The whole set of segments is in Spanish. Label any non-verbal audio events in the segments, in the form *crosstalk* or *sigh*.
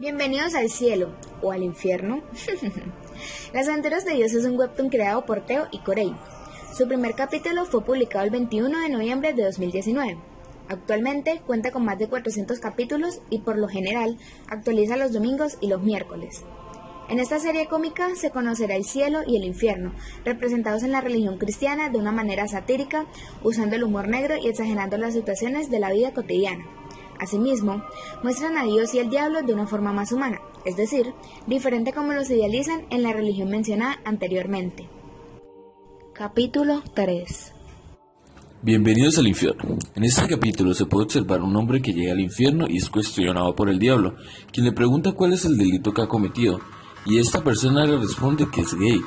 Bienvenidos al cielo o al infierno. *laughs* Las Aventuras de Dios es un webtoon creado por Teo y Corey. Su primer capítulo fue publicado el 21 de noviembre de 2019. Actualmente cuenta con más de 400 capítulos y por lo general actualiza los domingos y los miércoles. En esta serie cómica se conocerá el cielo y el infierno, representados en la religión cristiana de una manera satírica, usando el humor negro y exagerando las situaciones de la vida cotidiana. Asimismo, muestran a Dios y el diablo de una forma más humana, es decir, diferente como los idealizan en la religión mencionada anteriormente. Capítulo 3 Bienvenidos al infierno. En este capítulo se puede observar un hombre que llega al infierno y es cuestionado por el diablo, quien le pregunta cuál es el delito que ha cometido, y esta persona le responde que es gay.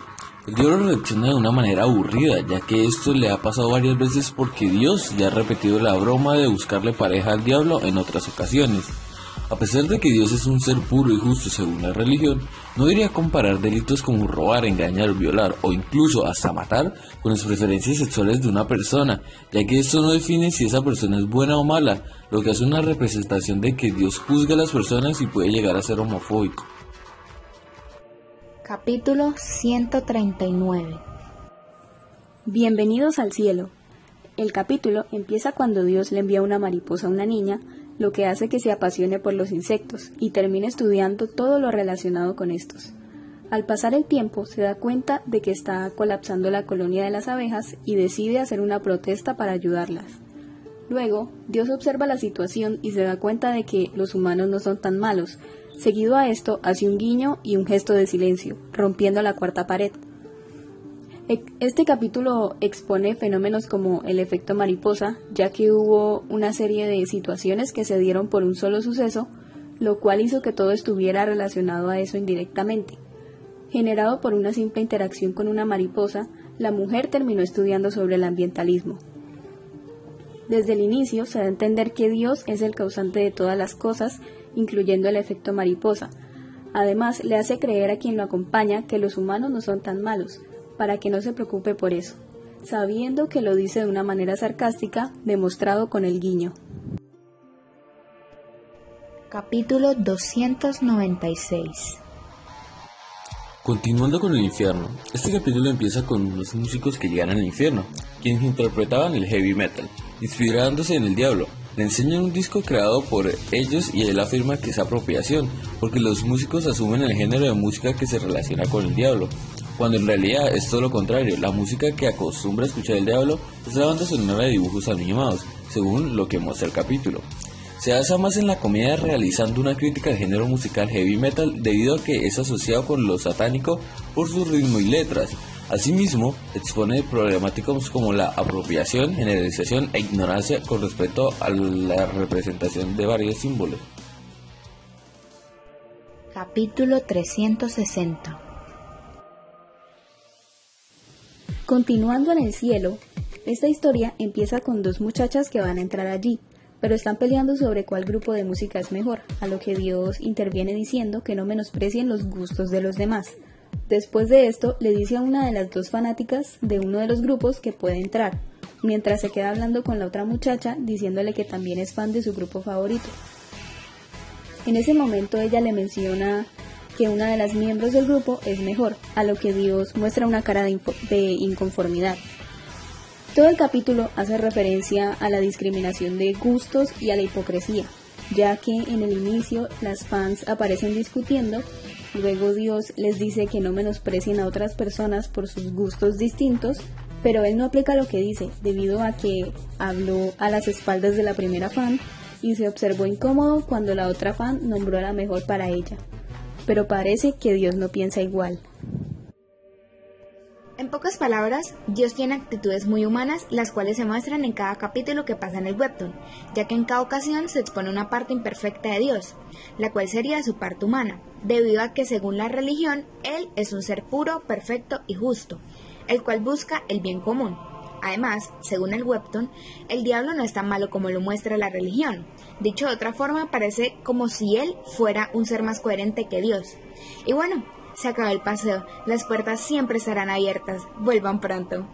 El diablo reacciona de una manera aburrida, ya que esto le ha pasado varias veces porque Dios ya ha repetido la broma de buscarle pareja al diablo en otras ocasiones. A pesar de que Dios es un ser puro y justo según la religión, no diría comparar delitos como robar, engañar, violar o incluso hasta matar con las preferencias sexuales de una persona, ya que esto no define si esa persona es buena o mala, lo que hace una representación de que Dios juzga a las personas y puede llegar a ser homofóbico. Capítulo 139 Bienvenidos al cielo. El capítulo empieza cuando Dios le envía una mariposa a una niña, lo que hace que se apasione por los insectos y termine estudiando todo lo relacionado con estos. Al pasar el tiempo se da cuenta de que está colapsando la colonia de las abejas y decide hacer una protesta para ayudarlas. Luego, Dios observa la situación y se da cuenta de que los humanos no son tan malos, Seguido a esto, hace un guiño y un gesto de silencio, rompiendo la cuarta pared. E, este capítulo expone fenómenos como el efecto mariposa, ya que hubo una serie de situaciones que se dieron por un solo suceso, lo cual hizo que todo estuviera relacionado a eso indirectamente. Generado por una simple interacción con una mariposa, la mujer terminó estudiando sobre el ambientalismo. Desde el inicio se da a entender que Dios es el causante de todas las cosas incluyendo el efecto mariposa. Además, le hace creer a quien lo acompaña que los humanos no son tan malos, para que no se preocupe por eso, sabiendo que lo dice de una manera sarcástica, demostrado con el guiño. Capítulo 296 Continuando con el infierno, este capítulo empieza con unos músicos que llegan al infierno, quienes interpretaban el heavy metal, inspirándose en el diablo, le enseñan un disco creado por ellos y él afirma que es apropiación, porque los músicos asumen el género de música que se relaciona con el diablo, cuando en realidad es todo lo contrario, la música que acostumbra a escuchar el diablo es la banda sonora de dibujos animados, según lo que muestra el capítulo. Se basa más en la comedia realizando una crítica al género musical heavy metal debido a que es asociado con lo satánico por su ritmo y letras, Asimismo, expone problemáticas como la apropiación, generalización e ignorancia con respecto a la representación de varios símbolos. Capítulo 360 Continuando en el cielo, esta historia empieza con dos muchachas que van a entrar allí, pero están peleando sobre cuál grupo de música es mejor, a lo que Dios interviene diciendo que no menosprecien los gustos de los demás. Después de esto, le dice a una de las dos fanáticas de uno de los grupos que puede entrar, mientras se queda hablando con la otra muchacha diciéndole que también es fan de su grupo favorito. En ese momento ella le menciona que una de las miembros del grupo es mejor, a lo que Dios muestra una cara de, de inconformidad. Todo el capítulo hace referencia a la discriminación de gustos y a la hipocresía, ya que en el inicio las fans aparecen discutiendo Luego Dios les dice que no menosprecien a otras personas por sus gustos distintos, pero él no aplica lo que dice, debido a que habló a las espaldas de la primera fan y se observó incómodo cuando la otra fan nombró a la mejor para ella. Pero parece que Dios no piensa igual. En pocas palabras, Dios tiene actitudes muy humanas, las cuales se muestran en cada capítulo que pasa en el webtoon, ya que en cada ocasión se expone una parte imperfecta de Dios, la cual sería su parte humana, debido a que según la religión, Él es un ser puro, perfecto y justo, el cual busca el bien común. Además, según el webtoon, el diablo no es tan malo como lo muestra la religión. Dicho de otra forma, parece como si él fuera un ser más coherente que Dios. Y bueno, se acaba el paseo. Las puertas siempre estarán abiertas. Vuelvan pronto.